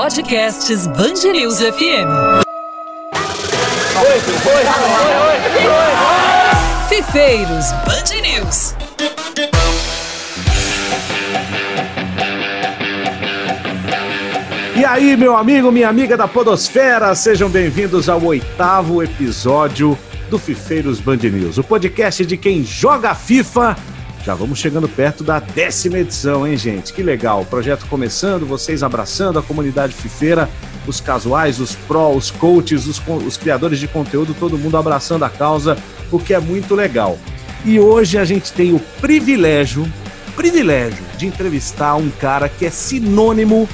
Podcasts News FM. Oi, oi, oi, Fifeiros Band News. E aí, meu amigo, minha amiga da Podosfera, sejam bem-vindos ao oitavo episódio do Fifeiros Band News, o podcast de quem joga FIFA. Já vamos chegando perto da décima edição, hein, gente? Que legal. O projeto começando, vocês abraçando a comunidade fifeira, os casuais, os pró, os coaches, os, os criadores de conteúdo, todo mundo abraçando a causa, o que é muito legal. E hoje a gente tem o privilégio, privilégio de entrevistar um cara que é sinônimo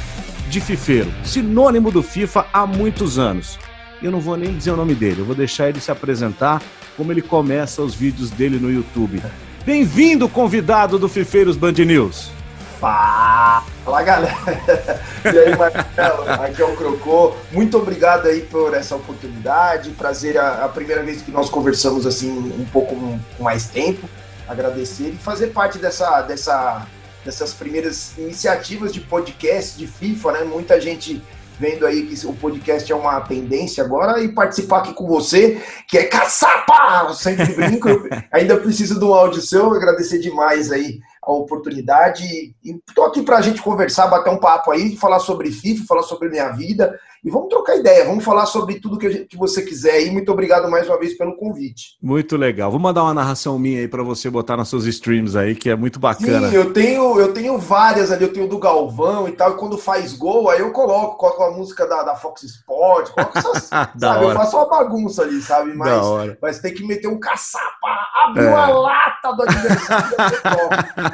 de fifeiro, sinônimo do FIFA há muitos anos. Eu não vou nem dizer o nome dele, eu vou deixar ele se apresentar como ele começa os vídeos dele no YouTube. Bem-vindo, convidado do Fifeiros Band News. Fala, galera. E aí, Marcelo, aqui é o Crocô. Muito obrigado aí por essa oportunidade. Prazer a, primeira vez que nós conversamos assim um pouco mais tempo. Agradecer e fazer parte dessa, dessa dessas primeiras iniciativas de podcast de FIFA, né? Muita gente vendo aí que o podcast é uma tendência agora e participar aqui com você, que é caçapa! Sempre brinco, ainda preciso de um áudio seu, agradecer demais aí a oportunidade e tô aqui para a gente conversar, bater um papo aí, falar sobre FIFA, falar sobre minha vida e vamos trocar ideia, vamos falar sobre tudo que, gente, que você quiser aí. Muito obrigado mais uma vez pelo convite. Muito legal. Vou mandar uma narração minha aí para você botar nas suas streams aí, que é muito bacana. Sim, eu tenho, eu tenho várias ali, eu tenho do Galvão e tal, e quando faz gol, aí eu coloco, coloco a música da, da Fox Sport, coloco essas, sabe, eu faço uma bagunça ali, sabe? Mas, mas tem que meter um caçapa, abrir é. lata do adversário.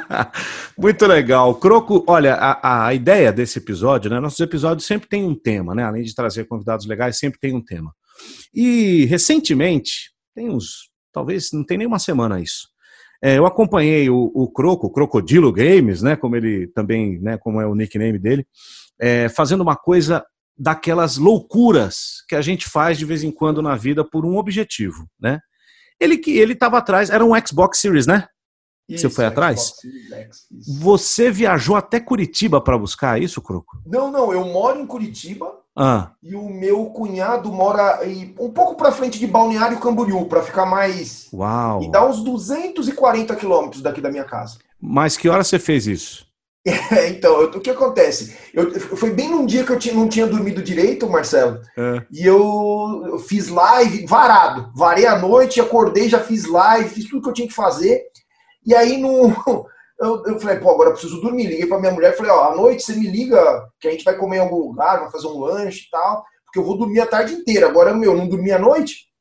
muito legal. Croco, olha, a, a ideia desse episódio, né? Nossos episódios sempre tem um tema, né? Além de trazer convidados legais, sempre tem um tema. E recentemente, tem uns, talvez não tem nem uma semana isso. É, eu acompanhei o, o Croco, Crocodilo Games, né, como ele também, né, como é o nickname dele, é, fazendo uma coisa daquelas loucuras que a gente faz de vez em quando na vida por um objetivo, né? Ele que ele estava atrás, era um Xbox Series, né? Isso, Você foi atrás? X, Você viajou até Curitiba para buscar isso, Croco? Não, não, eu moro em Curitiba, ah. E o meu cunhado mora um pouco para frente de Balneário Camboriú, para ficar mais. Uau! E dá uns 240 quilômetros daqui da minha casa. Mas que hora você fez isso? É, então, eu, o que acontece? Eu, foi bem num dia que eu tinha, não tinha dormido direito, Marcelo, é. e eu, eu, fiz live varado. Varei a noite, acordei, já fiz live, fiz tudo que eu tinha que fazer. E aí, no, eu, eu falei, pô, agora eu preciso dormir. Liguei pra minha mulher, falei, ó, à noite você me liga que a gente vai comer em algum lugar, vai fazer um lanche e tal, porque eu vou dormir a tarde inteira. Agora, meu, não dormi a noite.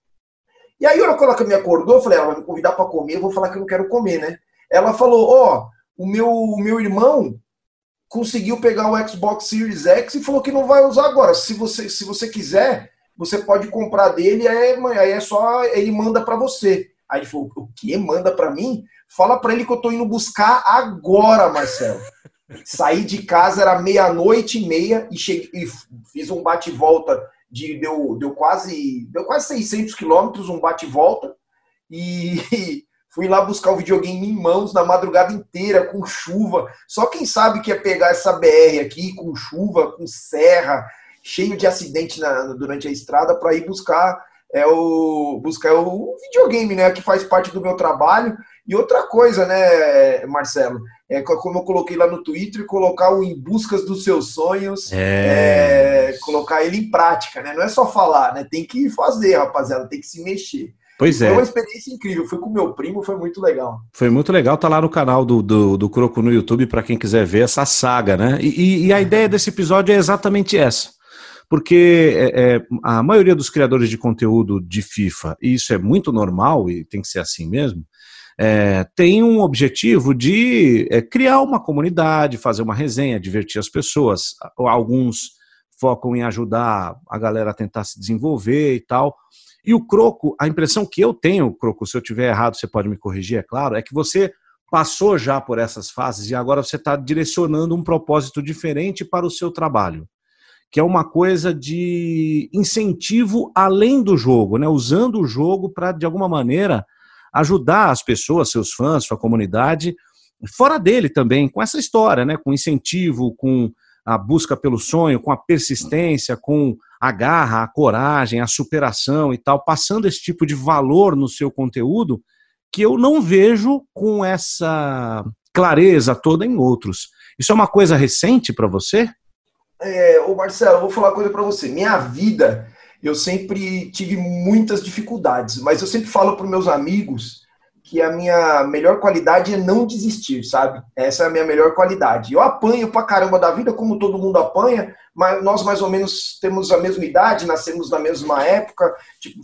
E aí, quando ela me acordou, eu falei, ela vai me convidar para comer, eu vou falar que eu não quero comer, né? Ela falou, ó, o meu, o meu irmão conseguiu pegar o Xbox Series X e falou que não vai usar agora. Se você, se você quiser, você pode comprar dele, aí, aí é só ele manda para você. Aí ele falou, o que? Manda para mim? Fala para ele que eu tô indo buscar agora, Marcelo. Saí de casa, era meia-noite e meia e, cheguei, e fiz um bate-volta de deu, deu quase deu quase 600 quilômetros, um bate-volta e fui lá buscar o videogame em mãos na madrugada inteira com chuva. Só quem sabe que é pegar essa BR aqui com chuva, com serra, cheio de acidente na, durante a estrada para ir buscar é o buscar o videogame, né, que faz parte do meu trabalho. E outra coisa, né, Marcelo, é como eu coloquei lá no Twitter, colocar o em buscas dos seus sonhos, é... É, colocar ele em prática, né? Não é só falar, né? Tem que fazer, rapaziada, tem que se mexer. Pois é. Foi uma experiência incrível. Fui com meu primo, foi muito legal. Foi muito legal. Tá lá no canal do, do, do Croco no YouTube para quem quiser ver essa saga, né? E, e, a ideia desse episódio é exatamente essa porque é, é, a maioria dos criadores de conteúdo de FIFA, e isso é muito normal e tem que ser assim mesmo, é, tem um objetivo de é, criar uma comunidade, fazer uma resenha, divertir as pessoas. Alguns focam em ajudar a galera a tentar se desenvolver e tal. E o Croco, a impressão que eu tenho, Croco, se eu tiver errado, você pode me corrigir, é claro, é que você passou já por essas fases e agora você está direcionando um propósito diferente para o seu trabalho que é uma coisa de incentivo além do jogo, né? usando o jogo para, de alguma maneira, ajudar as pessoas, seus fãs, sua comunidade, fora dele também, com essa história, né? com incentivo, com a busca pelo sonho, com a persistência, com a garra, a coragem, a superação e tal, passando esse tipo de valor no seu conteúdo que eu não vejo com essa clareza toda em outros. Isso é uma coisa recente para você? É, ô Marcelo, vou falar uma coisa para você. Minha vida, eu sempre tive muitas dificuldades, mas eu sempre falo para meus amigos que a minha melhor qualidade é não desistir, sabe? Essa é a minha melhor qualidade. Eu apanho pra caramba da vida, como todo mundo apanha, mas nós mais ou menos temos a mesma idade, nascemos na mesma época, tipo,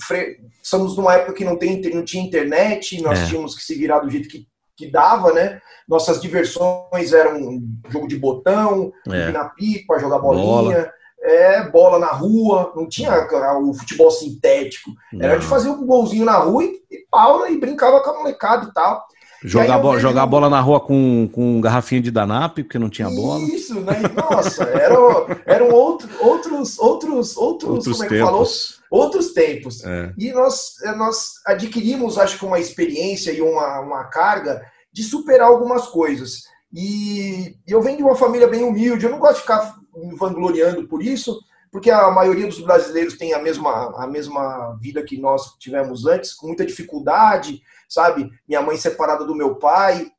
somos numa época que não, tem, não tinha internet, nós é. tínhamos que se virar do jeito que, que dava, né? Nossas diversões eram jogo de botão, é. na pipa, jogar bolinha. Bola é, bola na rua, não tinha o futebol sintético. Era não. de fazer um golzinho na rua e, e pau e brincava com a molecada e tal. Jogar, bo jogar bola na rua com, com garrafinha de Danap, porque não tinha bola. Isso, né? Nossa, eram, eram outro, outros, outros, outros, outros como é que falou? Outros tempos. É. E nós, nós adquirimos, acho que, uma experiência e uma, uma carga de superar algumas coisas. E eu venho de uma família bem humilde, eu não gosto de ficar me vangloriando por isso, porque a maioria dos brasileiros tem a mesma, a mesma vida que nós tivemos antes, com muita dificuldade, sabe? Minha mãe separada do meu pai,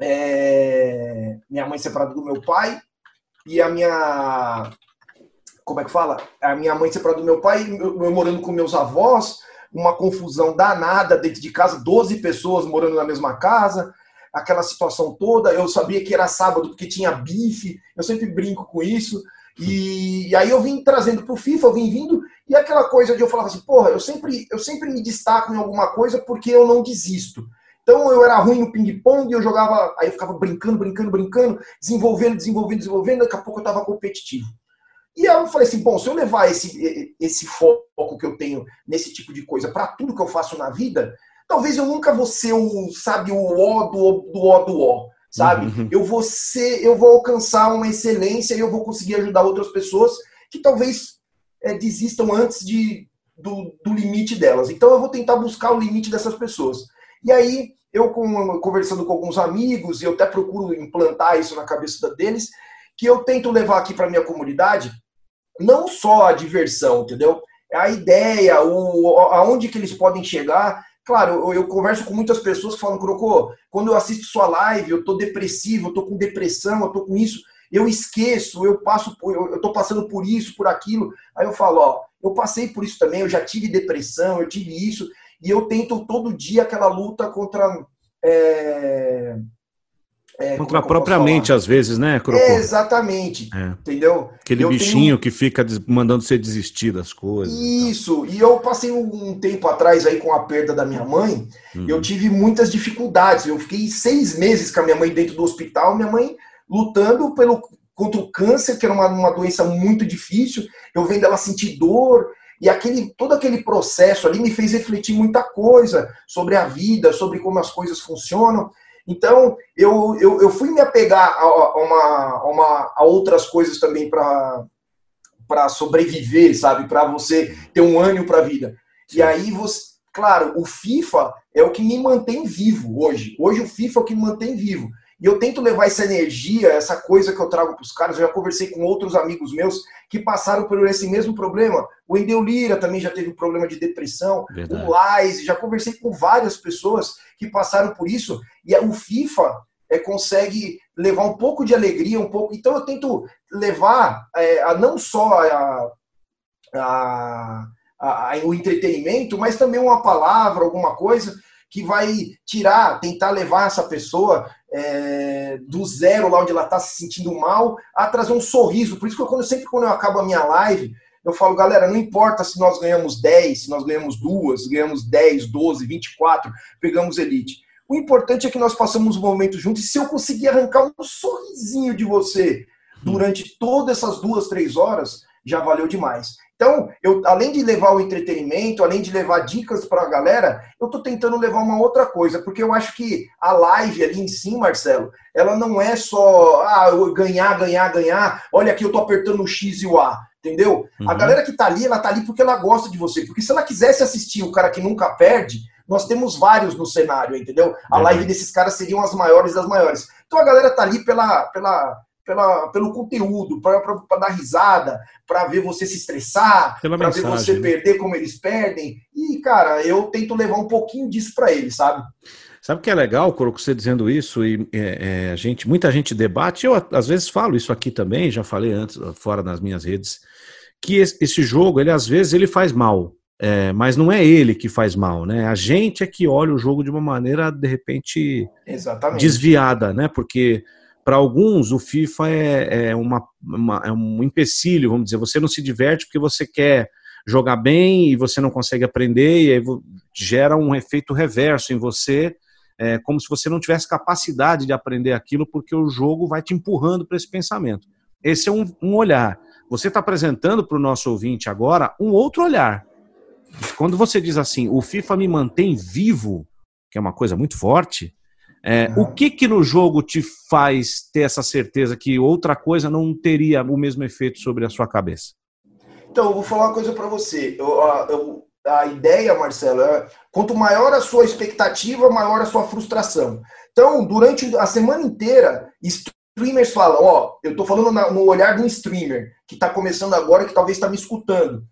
é... minha mãe separada do meu pai, e a minha. Como é que fala? A minha mãe separada do meu pai, eu, eu morando com meus avós, uma confusão danada dentro de casa, 12 pessoas morando na mesma casa, aquela situação toda. Eu sabia que era sábado porque tinha bife, eu sempre brinco com isso. E, e aí eu vim trazendo para o FIFA, eu vim vindo, e aquela coisa de eu falar assim, porra, eu sempre, eu sempre me destaco em alguma coisa porque eu não desisto. Então eu era ruim no ping-pong, eu jogava, aí eu ficava brincando, brincando, brincando, desenvolvendo, desenvolvendo, desenvolvendo, daqui a pouco eu estava competitivo. E eu falei assim, bom, se eu levar esse, esse foco que eu tenho nesse tipo de coisa para tudo que eu faço na vida, talvez eu nunca vou ser o, sabe, o ó do, do ó do ó, sabe? Uhum. Eu vou ser, eu vou alcançar uma excelência e eu vou conseguir ajudar outras pessoas que talvez é, desistam antes de, do, do limite delas. Então eu vou tentar buscar o limite dessas pessoas. E aí, eu com, conversando com alguns amigos, e eu até procuro implantar isso na cabeça deles, que eu tento levar aqui para minha comunidade não só a diversão, entendeu? A ideia, o, aonde que eles podem chegar Claro, eu, eu, converso com muitas pessoas que falam, Crocô, quando eu assisto sua live, eu tô depressivo, eu tô com depressão, eu tô com isso, eu esqueço, eu passo, eu, eu tô passando por isso, por aquilo. Aí eu falo, ó, eu passei por isso também, eu já tive depressão, eu tive isso, e eu tento todo dia aquela luta contra é, é, Contra a própria mente, às vezes, né, Crocô? É, exatamente. É. Entendeu? Aquele eu bichinho tenho... que fica mandando você desistir das coisas. Isso. E, e eu passei um tempo atrás aí com a perda da minha mãe. Uhum. Eu tive muitas dificuldades. Eu fiquei seis meses com a minha mãe dentro do hospital. Minha mãe lutando pelo, contra o câncer, que era uma, uma doença muito difícil. Eu vendo ela sentir dor. E aquele, todo aquele processo ali me fez refletir muita coisa sobre a vida, sobre como as coisas funcionam. Então, eu, eu, eu fui me apegar a, uma, a, uma, a outras coisas também para sobreviver, sabe? Para você ter um ânimo para a vida. E aí, você, claro, o FIFA é o que me mantém vivo hoje. Hoje, o FIFA é o que me mantém vivo. E eu tento levar essa energia, essa coisa que eu trago para os caras. Eu já conversei com outros amigos meus que passaram por esse mesmo problema. O Endeu Lira também já teve um problema de depressão. Verdade. O Lais, já conversei com várias pessoas que passaram por isso. E o FIFA é, consegue levar um pouco de alegria, um pouco. Então eu tento levar é, a não só a, a, a, o entretenimento, mas também uma palavra, alguma coisa que vai tirar, tentar levar essa pessoa é, do zero, lá onde ela está se sentindo mal, a trazer um sorriso. Por isso que eu, quando, sempre quando eu acabo a minha live, eu falo, galera, não importa se nós ganhamos 10, se nós ganhamos duas, ganhamos 10, 12, 24, pegamos elite. O importante é que nós passamos um momento juntos e se eu conseguir arrancar um sorrisinho de você durante todas essas duas, três horas, já valeu demais. Então, eu, além de levar o entretenimento, além de levar dicas para a galera, eu estou tentando levar uma outra coisa, porque eu acho que a live ali em si, Marcelo, ela não é só ah, ganhar, ganhar, ganhar. Olha aqui, eu estou apertando o X e o A, entendeu? Uhum. A galera que está ali, ela está ali porque ela gosta de você. Porque se ela quisesse assistir o cara que nunca perde, nós temos vários no cenário, entendeu? A uhum. live desses caras seriam as maiores das maiores. Então a galera está ali pela, pela pela, pelo conteúdo, para dar risada, para ver você se estressar, para ver você né? perder como eles perdem. E, cara, eu tento levar um pouquinho disso para eles, sabe? Sabe o que é legal, Coroco, você dizendo isso, e é, é, gente, muita gente debate, eu às vezes falo isso aqui também, já falei antes, fora nas minhas redes, que esse jogo, ele às vezes ele faz mal, é, mas não é ele que faz mal, né? A gente é que olha o jogo de uma maneira, de repente, Exatamente. desviada, né? Porque para alguns o FIFA é, é, uma, uma, é um empecilho, vamos dizer, você não se diverte porque você quer jogar bem e você não consegue aprender, e aí gera um efeito reverso em você é como se você não tivesse capacidade de aprender aquilo, porque o jogo vai te empurrando para esse pensamento. Esse é um, um olhar. Você está apresentando para o nosso ouvinte agora um outro olhar. Quando você diz assim, o FIFA me mantém vivo, que é uma coisa muito forte, é, uhum. o que que no jogo te faz ter essa certeza que outra coisa não teria o mesmo efeito sobre a sua cabeça? Então, eu vou falar uma coisa para você. Eu, eu, a ideia, Marcelo, é quanto maior a sua expectativa, maior a sua frustração. Então, durante a semana inteira, streamers falam, ó, eu estou falando no olhar de um streamer que está começando agora, que talvez está me escutando.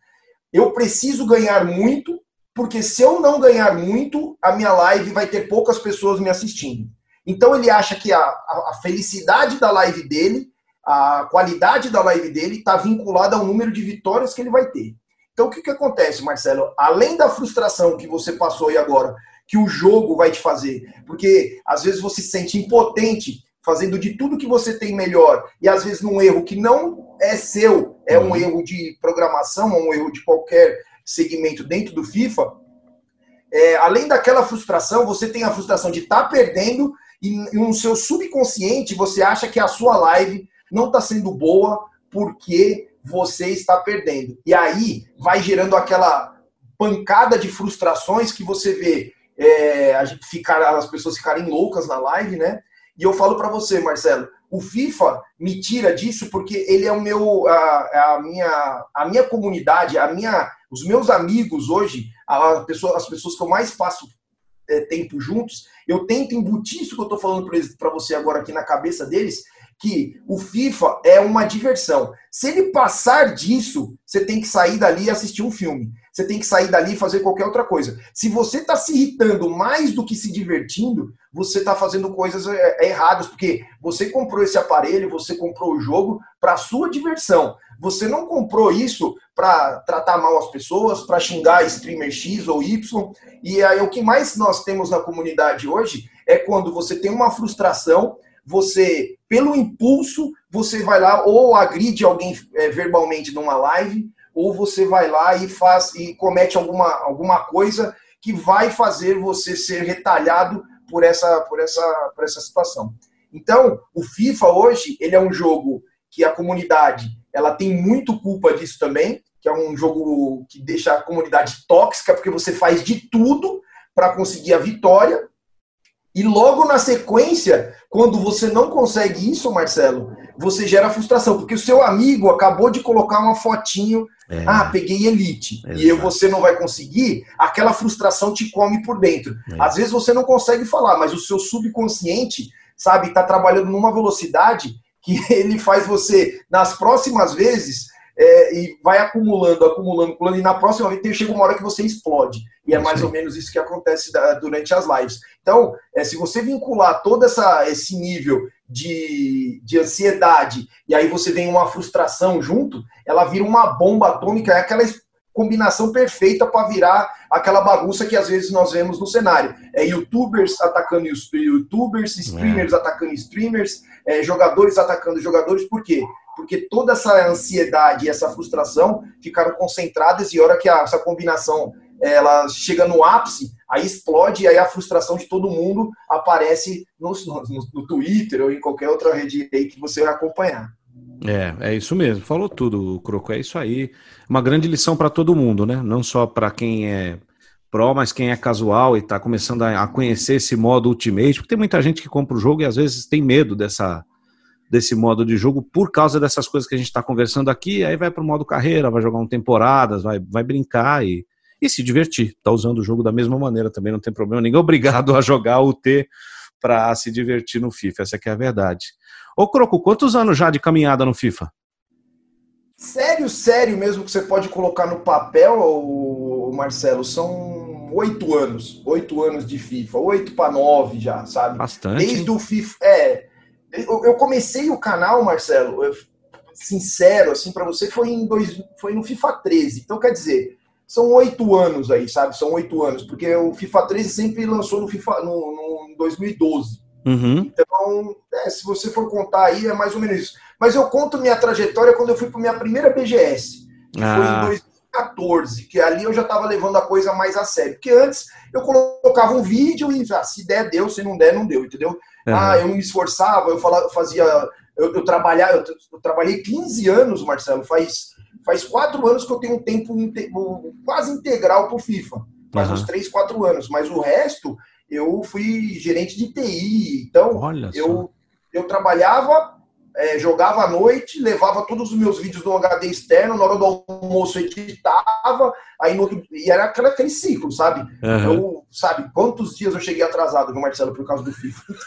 Eu preciso ganhar muito, porque se eu não ganhar muito, a minha live vai ter poucas pessoas me assistindo. Então ele acha que a, a, felicidade da live dele, a qualidade da live dele está vinculada ao número de vitórias que ele vai ter. Então, o que, que acontece, Marcelo? Além da frustração que você passou aí agora, que o jogo vai te fazer, porque às vezes você se sente impotente fazendo de tudo que você tem melhor e às vezes num erro que não é seu, é um uhum. erro de programação, um erro de qualquer segmento dentro do FIFA. É, além daquela frustração, você tem a frustração de estar tá perdendo e no seu subconsciente você acha que a sua live não está sendo boa porque você está perdendo. E aí vai gerando aquela pancada de frustrações que você vê é, a gente ficar, as pessoas ficarem loucas na live, né? E eu falo para você, Marcelo, o FIFA me tira disso porque ele é o meu, a, a, minha, a minha comunidade, a minha, os meus amigos hoje, pessoa, as pessoas que eu mais passo é, tempo juntos, eu tento embutir isso que eu estou falando para você agora aqui na cabeça deles, que o FIFA é uma diversão. Se ele passar disso, você tem que sair dali e assistir um filme. Você tem que sair dali e fazer qualquer outra coisa. Se você está se irritando mais do que se divertindo, você está fazendo coisas é, é, erradas, porque você comprou esse aparelho, você comprou o jogo para sua diversão. Você não comprou isso para tratar mal as pessoas, para xingar streamer X ou Y. E aí o que mais nós temos na comunidade hoje é quando você tem uma frustração você, pelo impulso, você vai lá ou agride alguém é, verbalmente numa live, ou você vai lá e faz e comete alguma, alguma coisa que vai fazer você ser retalhado por essa, por essa, por essa situação. Então, o FIFA hoje, ele é um jogo que a comunidade, ela tem muito culpa disso também, que é um jogo que deixa a comunidade tóxica, porque você faz de tudo para conseguir a vitória, e logo na sequência, quando você não consegue isso, Marcelo, você gera frustração, porque o seu amigo acabou de colocar uma fotinho, é. ah, peguei elite, Exato. e você não vai conseguir, aquela frustração te come por dentro. É. Às vezes você não consegue falar, mas o seu subconsciente, sabe, está trabalhando numa velocidade que ele faz você, nas próximas vezes, é, e vai acumulando, acumulando, acumulando, e na próxima vez chega uma hora que você explode. E é mais Sim. ou menos isso que acontece da, durante as lives. Então, é, se você vincular todo essa, esse nível de, de ansiedade, e aí você vem uma frustração junto, ela vira uma bomba atômica, é aquela combinação perfeita para virar aquela bagunça que às vezes nós vemos no cenário. É youtubers atacando youtubers, streamers é. atacando streamers, é, jogadores atacando jogadores, por quê? Porque toda essa ansiedade e essa frustração ficaram concentradas e hora que a, essa combinação ela chega no ápice, aí explode e aí a frustração de todo mundo aparece no, no, no Twitter ou em qualquer outra rede que você vai acompanhar. É, é isso mesmo. Falou tudo, Croco. É isso aí. Uma grande lição para todo mundo, né? Não só para quem é pró, mas quem é casual e está começando a, conhecer esse modo Ultimate, porque tem muita gente que compra o jogo e às vezes tem medo dessa desse modo de jogo por causa dessas coisas que a gente está conversando aqui. Aí vai para o modo carreira, vai jogar um temporadas, vai, vai brincar e, e se divertir. Tá usando o jogo da mesma maneira também, não tem problema. Ninguém é obrigado a jogar o T para se divertir no FIFA, essa é a verdade. Ô Croco, quantos anos já de caminhada no FIFA? Sério, sério mesmo que você pode colocar no papel, Marcelo, são oito anos. Oito anos de FIFA. Oito para nove já, sabe? Bastante. Desde hein? o FIFA. É. Eu, comecei o canal, Marcelo, eu, sincero, assim, para você, foi, em dois, foi no FIFA 13. Então, quer dizer, são oito anos aí, sabe? São oito anos, porque o FIFA 13 sempre lançou no FIFA no, no 2012. Uhum. Então, é, se você for contar aí, é mais ou menos isso. Mas eu conto minha trajetória quando eu fui para minha primeira BGS, que ah. foi em 2014, que ali eu já estava levando a coisa mais a sério. Porque antes eu colocava um vídeo e ah, se der, deu, se não der, não deu, entendeu? Uhum. Ah, eu me esforçava, eu falava, fazia. Eu, eu, trabalhava, eu, eu, trabalhei 15 anos, Marcelo, faz, faz quatro anos que eu tenho um tempo quase integral para o FIFA. Faz uhum. uns 3, 4 anos. Mas o resto eu fui gerente de TI. Então, eu, eu trabalhava, é, jogava à noite, levava todos os meus vídeos no HD externo, na hora do almoço editava, aí no outro, e era aquele, aquele ciclo, sabe? Uhum. Eu, sabe, quantos dias eu cheguei atrasado, viu, Marcelo, por causa do FIFA?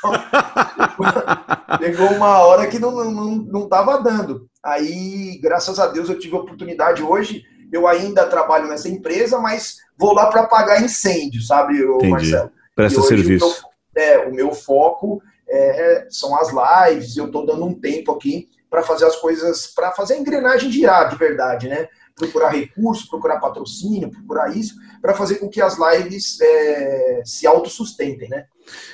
Então, pegou uma hora que não, não, não tava dando. Aí, graças a Deus, eu tive a oportunidade hoje. Eu ainda trabalho nessa empresa, mas vou lá para apagar incêndio, sabe, Marcelo? Presta serviço. É, o meu foco é, são as lives, eu estou dando um tempo aqui para fazer as coisas, para fazer a engrenagem girar de verdade, né? Procurar recurso, procurar patrocínio, procurar isso, para fazer com que as lives é, se autossustentem, né?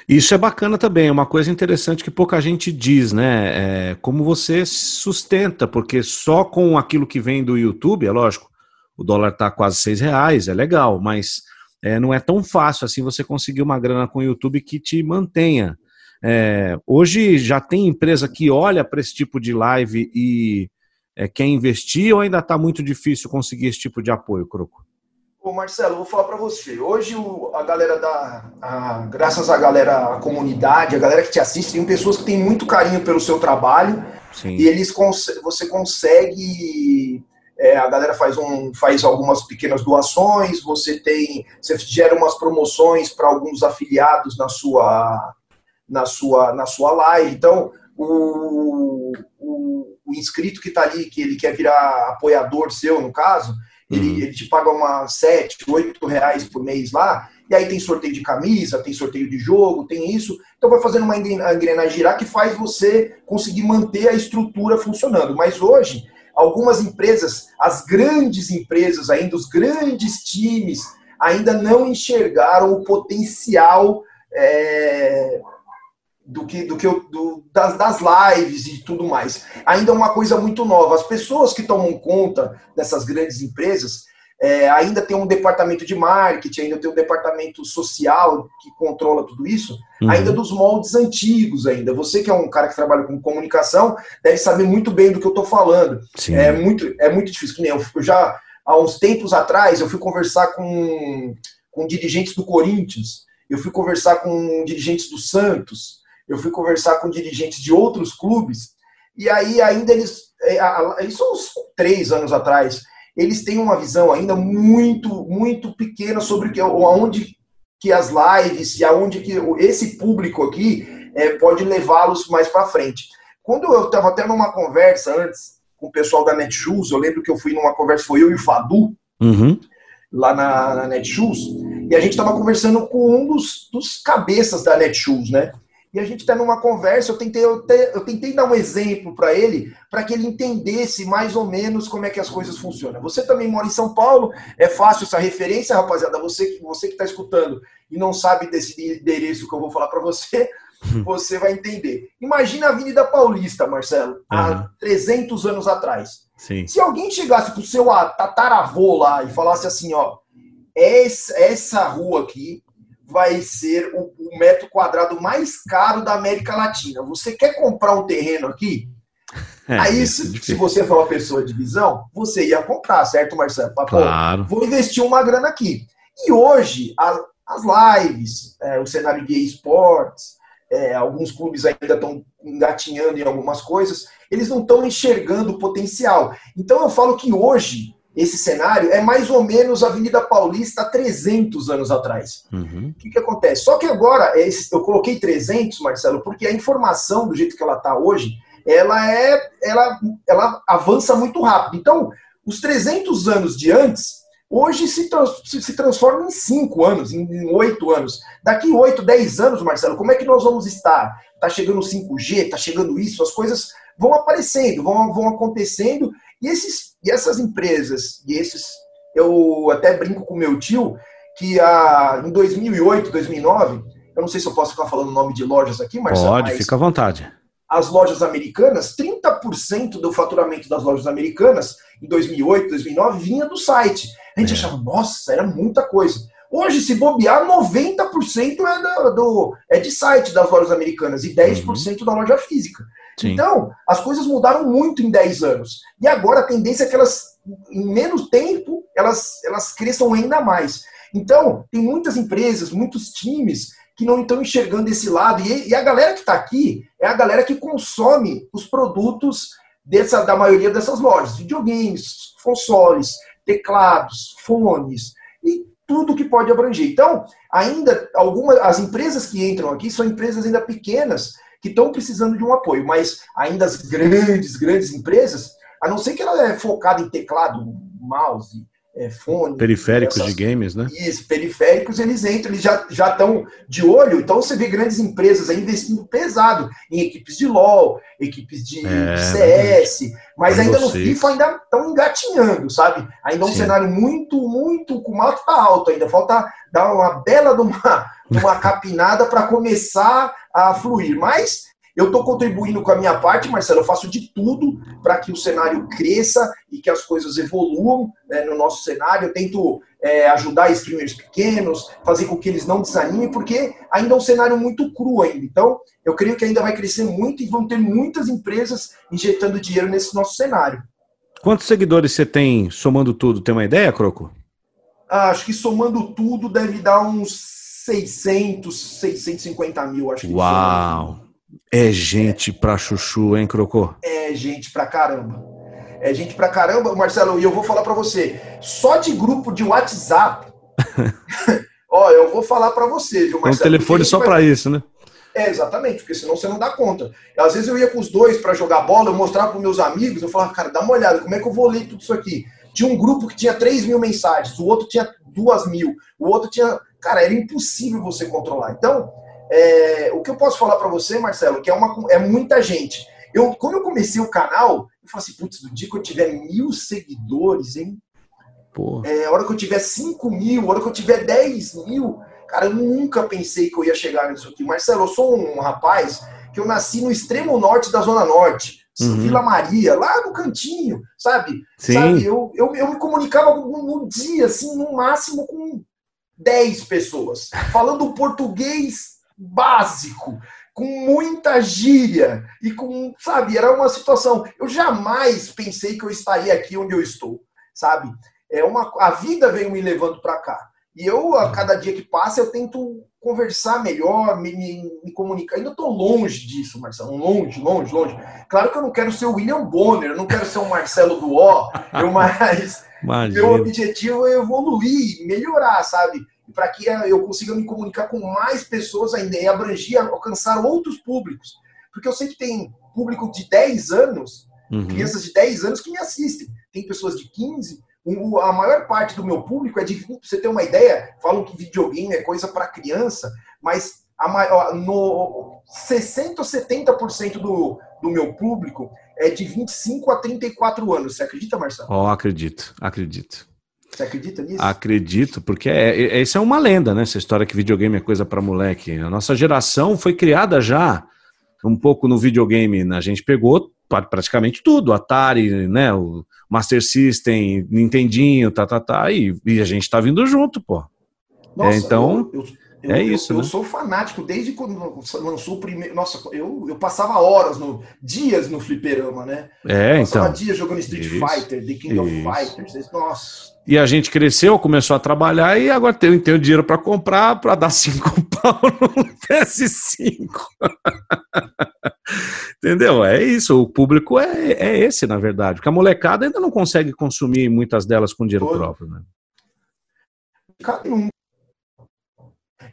Isso é bacana também, é uma coisa interessante que pouca gente diz, né? É, como você sustenta, porque só com aquilo que vem do YouTube, é lógico, o dólar está quase seis reais, é legal, mas é, não é tão fácil assim você conseguir uma grana com o YouTube que te mantenha. É, hoje já tem empresa que olha para esse tipo de live e é, quer investir ou ainda está muito difícil conseguir esse tipo de apoio, Croco? Ô Marcelo, vou falar para você. Hoje o, a galera da. A, graças à galera, a comunidade, a galera que te assiste, tem pessoas que têm muito carinho pelo seu trabalho Sim. e eles você consegue é, a galera faz, um, faz algumas pequenas doações, você tem, você gera umas promoções para alguns afiliados na sua, na sua, na sua live. Então, o, o, o inscrito que está ali, que ele quer virar apoiador seu, no caso, ele, uhum. ele te paga uma 7, 8 reais por mês lá, e aí tem sorteio de camisa, tem sorteio de jogo, tem isso. Então vai fazendo uma engrenagem girar que faz você conseguir manter a estrutura funcionando. Mas hoje, algumas empresas, as grandes empresas ainda, os grandes times, ainda não enxergaram o potencial é, do que, do que do, das, das lives e tudo mais. Ainda é uma coisa muito nova. As pessoas que tomam conta dessas grandes empresas, é, ainda tem um departamento de marketing, ainda tem um departamento social que controla tudo isso, uhum. ainda dos moldes antigos ainda. Você que é um cara que trabalha com comunicação, deve saber muito bem do que eu estou falando. Sim. É muito, é muito difícil. Que nem eu, eu já, há uns tempos atrás, eu fui conversar com, com dirigentes do Corinthians, eu fui conversar com dirigentes do Santos, eu fui conversar com dirigentes de outros clubes, e aí ainda eles, é, isso uns três anos atrás, eles têm uma visão ainda muito, muito pequena sobre que, aonde que as lives e aonde que esse público aqui é, pode levá-los mais para frente. Quando eu estava até numa conversa antes com o pessoal da Netshoes, eu lembro que eu fui numa conversa, foi eu e o Fadu, uhum. lá na, na Netshoes, e a gente estava conversando com um dos, dos cabeças da Netshoes, né? E a gente está numa conversa, eu tentei, eu, te, eu tentei dar um exemplo para ele, para que ele entendesse mais ou menos como é que as coisas funcionam. Você também mora em São Paulo, é fácil essa referência, rapaziada. Você, você que está escutando e não sabe desse endereço que eu vou falar para você, você vai entender. Imagina a Avenida Paulista, Marcelo, uhum. há 300 anos atrás. Sim. Se alguém chegasse para o seu tataravô lá e falasse assim, ó, essa, essa rua aqui vai ser o, o, metro quadrado mais caro da América Latina. Você quer comprar um terreno aqui? É, Aí, se, se, você for uma pessoa de visão, você ia comprar, certo, Marcelo? Pra, claro. vou investir uma grana aqui. E hoje, a, as lives, é, o cenário de esportes, é, alguns clubes ainda estão engatinhando em algumas coisas, eles não estão enxergando o potencial. Então eu falo que hoje esse cenário é mais ou menos a Avenida Paulista há 300 anos atrás. Uhum. O que, que acontece? Só que agora, eu coloquei 300, Marcelo, porque a informação, do jeito que ela está hoje, ela, é, ela, ela avança muito rápido. Então, os 300 anos de antes, hoje se, se, se transformam em 5 anos, em 8 anos. Daqui 8, 10 anos, Marcelo, como é que nós vamos estar? Está chegando o 5G, está chegando isso, as coisas vão aparecendo, vão, vão acontecendo, e, esses, e essas empresas, e esses, eu até brinco com meu tio, que a, em 2008, 2009, eu não sei se eu posso ficar falando o nome de lojas aqui, mas... Pode, fica à vontade. As lojas americanas, 30% do faturamento das lojas americanas, em 2008, 2009, vinha do site. A gente é. achava, nossa, era muita coisa. Hoje, se bobear, 90% é, da, do, é de site das lojas americanas e 10% uhum. da loja física. Sim. Então, as coisas mudaram muito em 10 anos. E agora a tendência é que elas, em menos tempo, elas, elas cresçam ainda mais. Então, tem muitas empresas, muitos times que não estão enxergando esse lado. E, e a galera que está aqui é a galera que consome os produtos dessa, da maioria dessas lojas: videogames, consoles, teclados, fones e tudo que pode abranger. Então, ainda algumas as empresas que entram aqui são empresas ainda pequenas que estão precisando de um apoio, mas ainda as grandes, grandes empresas, a não ser que ela é focada em teclado, mouse, é, fone. Periféricos essas, de games, né? Isso, periféricos, eles entram, eles já estão de olho, então você vê grandes empresas aí investindo pesado em equipes de LOL, equipes de é, CS, mas ainda no FIFA ainda estão engatinhando, sabe? Ainda é um Sim. cenário muito, muito, com uma alta alto ainda, falta dar uma bela de uma, uma capinada para começar a fluir, mas eu estou contribuindo com a minha parte, Marcelo. Eu faço de tudo para que o cenário cresça e que as coisas evoluam né, no nosso cenário. Eu tento é, ajudar streamers pequenos, fazer com que eles não desanimem, porque ainda é um cenário muito cru ainda. Então, eu creio que ainda vai crescer muito e vão ter muitas empresas injetando dinheiro nesse nosso cenário. Quantos seguidores você tem somando tudo? Tem uma ideia, Croco? Ah, acho que somando tudo deve dar uns 600, 650 mil, acho que. Uau! É gente pra chuchu, hein, Crocô? É gente pra caramba. É gente pra caramba, Marcelo, e eu vou falar pra você, só de grupo de WhatsApp, ó, eu vou falar pra você, viu, Marcelo? Um telefone só vai... pra isso, né? É, exatamente, porque senão você não dá conta. Às vezes eu ia com os dois para jogar bola, eu mostrava para meus amigos, eu falava, cara, dá uma olhada, como é que eu vou ler tudo isso aqui? Tinha um grupo que tinha 3 mil mensagens, o outro tinha 2 mil, o outro tinha. Cara, era impossível você controlar. Então, é, o que eu posso falar para você, Marcelo, que é, uma, é muita gente. Eu, quando eu comecei o canal, eu falei assim, putz, no dia que eu tiver mil seguidores, hein? É, a hora que eu tiver 5 mil, a hora que eu tiver 10 mil, cara, eu nunca pensei que eu ia chegar nisso aqui. Marcelo, eu sou um rapaz que eu nasci no extremo norte da Zona Norte, uhum. Vila Maria, lá no cantinho, sabe? Sim. Sabe? Eu, eu, eu me comunicava no, no dia, assim, no máximo com 10 pessoas, falando português básico, com muita gíria e com, sabe, era uma situação. Eu jamais pensei que eu estaria aqui onde eu estou, sabe? É uma, a vida veio me levando para cá. E eu, a cada dia que passa, eu tento conversar melhor, me, me, me comunicar. Ainda estou longe disso, Marcelo. Longe, longe, longe. Claro que eu não quero ser o William Bonner, eu não quero ser o Marcelo do O, eu mais. Meu objetivo é evoluir, melhorar, sabe? Para que eu consiga me comunicar com mais pessoas ainda e abrangir, alcançar outros públicos. Porque eu sei que tem público de 10 anos, uhum. crianças de 10 anos que me assistem. Tem pessoas de 15. A maior parte do meu público é de. Você ter uma ideia, falam que videogame é coisa para criança, mas a maior, no 60 ou 70% do, do meu público é de 25 a 34 anos. Você acredita, Marcelo? Oh, acredito, acredito. Você acredita nisso? Acredito, porque é, é, é uma lenda, né? Essa história que videogame é coisa para moleque. A nossa geração foi criada já um pouco no videogame. Né? A gente pegou praticamente tudo, Atari, né? O Master System, Nintendinho, tá, tá, tá, e, e a gente tá vindo junto, pô. Nossa, é, então, eu, eu, é isso. Eu, né? eu, sou fanático desde quando lançou o primeiro. Nossa, eu, eu passava horas, no, dias no fliperama, né? É, eu passava então. dias jogando Street isso, Fighter, The King isso. of Fighters. Nossa. E a gente cresceu, começou a trabalhar e agora tem, tem o dinheiro para comprar, para dar cinco pau no PS5. Entendeu? É isso. O público é, é esse, na verdade. Porque a molecada ainda não consegue consumir muitas delas com dinheiro Todo. próprio, né?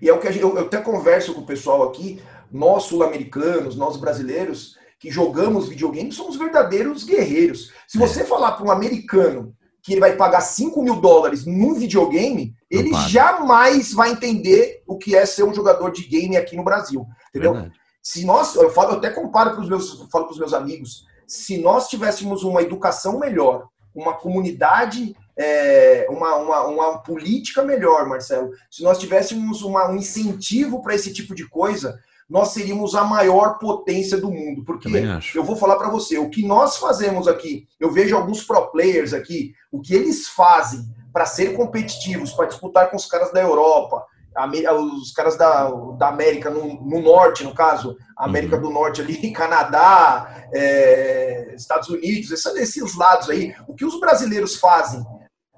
E é o que gente, eu, eu até converso com o pessoal aqui, nós sul-americanos, nós brasileiros, que jogamos videogame, somos verdadeiros guerreiros. Se você é. falar para um americano que ele vai pagar 5 mil dólares num videogame, não ele paga. jamais vai entender o que é ser um jogador de game aqui no Brasil. Entendeu? Verdade. Se nós, eu, falo, eu até comparo para os meus, falo para os meus amigos, se nós tivéssemos uma educação melhor, uma comunidade é, uma, uma, uma, política melhor, Marcelo. Se nós tivéssemos uma, um incentivo para esse tipo de coisa, nós seríamos a maior potência do mundo. Porque eu vou falar para você, o que nós fazemos aqui, eu vejo alguns pro players aqui, o que eles fazem para ser competitivos, para disputar com os caras da Europa, os caras da, da América no, no norte, no caso, América uhum. do Norte ali, Canadá, é, Estados Unidos, esses lados aí, o que os brasileiros fazem